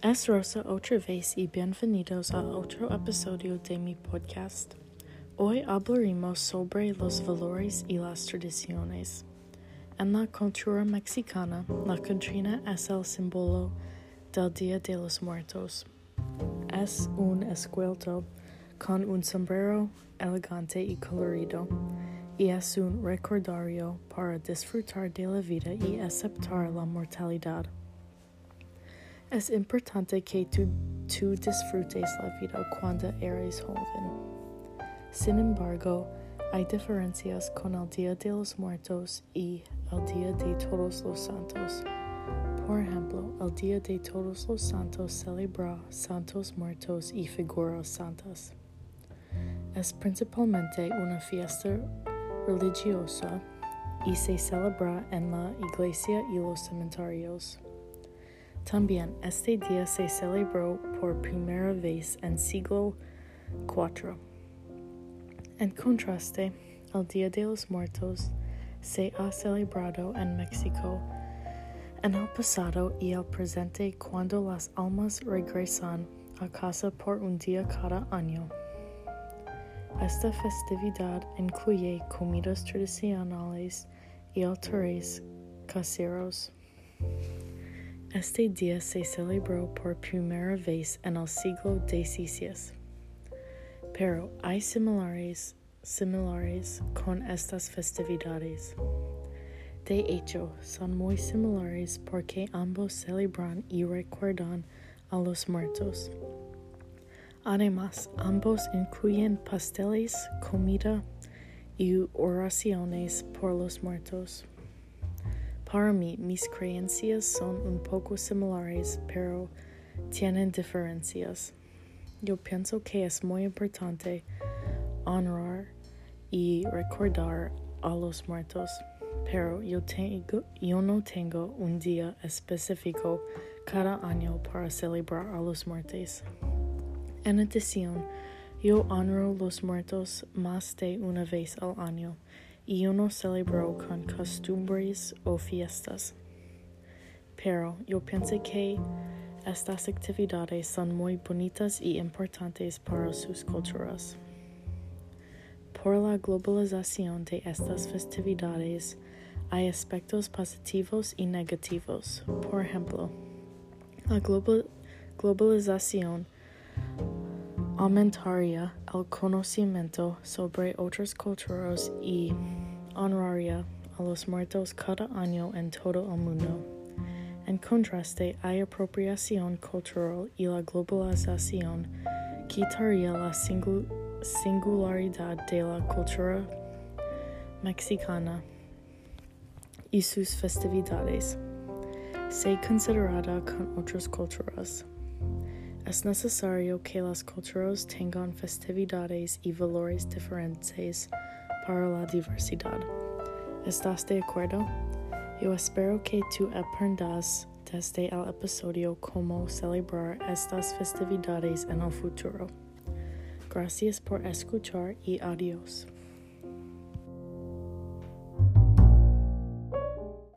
Es Rosa otra vez y bienvenidos a otro episodio de mi podcast. Hoy hablaremos sobre los valores y las tradiciones. En la cultura mexicana, la contrina es el símbolo del Día de los Muertos. Es un escuelto con un sombrero elegante y colorido, y es un recordario para disfrutar de la vida y aceptar la mortalidad. Es importante que tú, disfrutes la vida cuando eres joven. Sin embargo, hay diferencias con el Día de los Muertos y el Día de Todos los Santos. Por ejemplo, el Día de Todos los Santos celebra santos muertos y figuras santas. Es principalmente una fiesta religiosa y se celebra en la iglesia y los cementerios. También este día se celebró por primera vez en siglo IV. En contraste, el Día de los Muertos se ha celebrado en México en el pasado y el presente cuando las almas regresan a casa por un día cada año. Esta festividad incluye comidas tradicionales y altares caseros. Este día se celebró por primera vez en el siglo XVI, pero hay similares, similares con estas festividades. De hecho, son muy similares porque ambos celebran y recuerdan a los muertos. Además, ambos incluyen pasteles, comida y oraciones por los muertos. Para mí, mis creencias son un poco similares, pero tienen diferencias. Yo pienso que es muy importante honrar y recordar a los muertos, pero yo, no tengo un día específico cada año para celebrar a los muertos. En adición, yo honro los muertos más de una vez al año y uno celebró con costumbres o fiestas. Pero yo pienso que estas actividades son muy bonitas y importantes para sus culturas. Por la globalización de estas festividades, hay aspectos positivos y negativos. Por ejemplo, la globalización aumentaría el conocimiento sobre otras culturas y honraría a los muertos cada año en todo el mundo. En contraste, hay apropiación cultural y la globalización quitaría la singularidad de la cultura mexicana y sus festividades. Se considerada con otras culturas. Es necesario que las culturas tengan festividades y valores diferentes para la diversidad. ¿Estás de acuerdo? Yo espero que tú aprendas desde el episodio cómo celebrar estas festividades en el futuro. Gracias por escuchar y adiós.